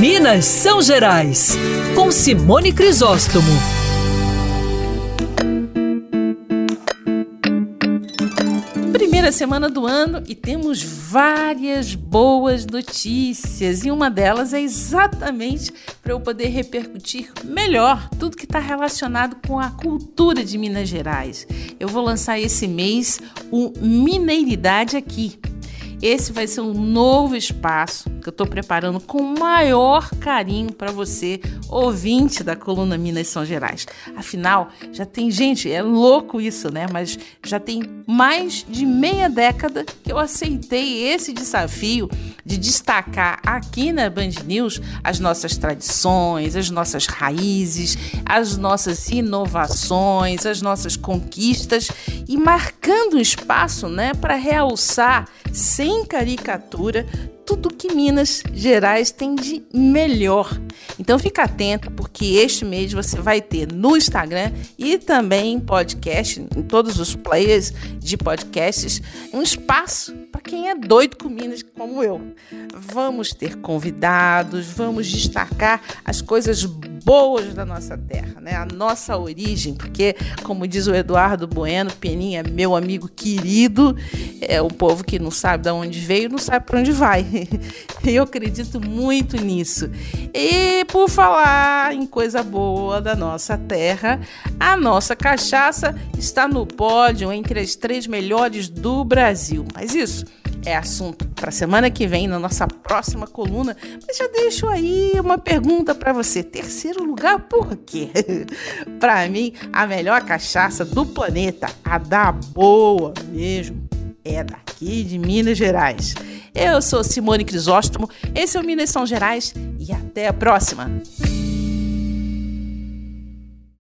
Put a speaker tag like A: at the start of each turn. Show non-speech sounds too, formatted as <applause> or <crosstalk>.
A: Minas São Gerais, com Simone Crisóstomo.
B: Primeira semana do ano e temos várias boas notícias. E uma delas é exatamente para eu poder repercutir melhor tudo que está relacionado com a cultura de Minas Gerais. Eu vou lançar esse mês o Mineiridade Aqui esse vai ser um novo espaço que eu estou preparando com o maior carinho para você, ouvinte da coluna Minas São Gerais. Afinal, já tem gente, é louco isso, né? Mas já tem mais de meia década que eu aceitei esse desafio de destacar aqui na Band News as nossas tradições, as nossas raízes, as nossas inovações, as nossas conquistas e marcando um espaço, né, para realçar sem caricatura tudo que Minas Gerais tem de melhor. Então fica atento, porque este mês você vai ter no Instagram e também em podcast, em todos os players de podcasts, um espaço para quem é doido com Minas como eu. Vamos ter convidados, vamos destacar as coisas boas da nossa terra, né? A nossa origem, porque como diz o Eduardo Bueno, Peninha, meu amigo querido, é um povo que não sabe de onde veio, não sabe para onde vai. <laughs> Eu acredito muito nisso. E por falar em coisa boa da nossa terra, a nossa cachaça está no pódio entre as três melhores do Brasil. Mas isso é assunto para semana que vem na nossa próxima coluna. Mas já deixo aí uma pergunta para você. Terceiro lugar por quê? <laughs> para mim, a melhor cachaça do planeta, a da boa mesmo, é daqui de Minas Gerais. Eu sou Simone Crisóstomo, esse é o Minas São Gerais e até a próxima!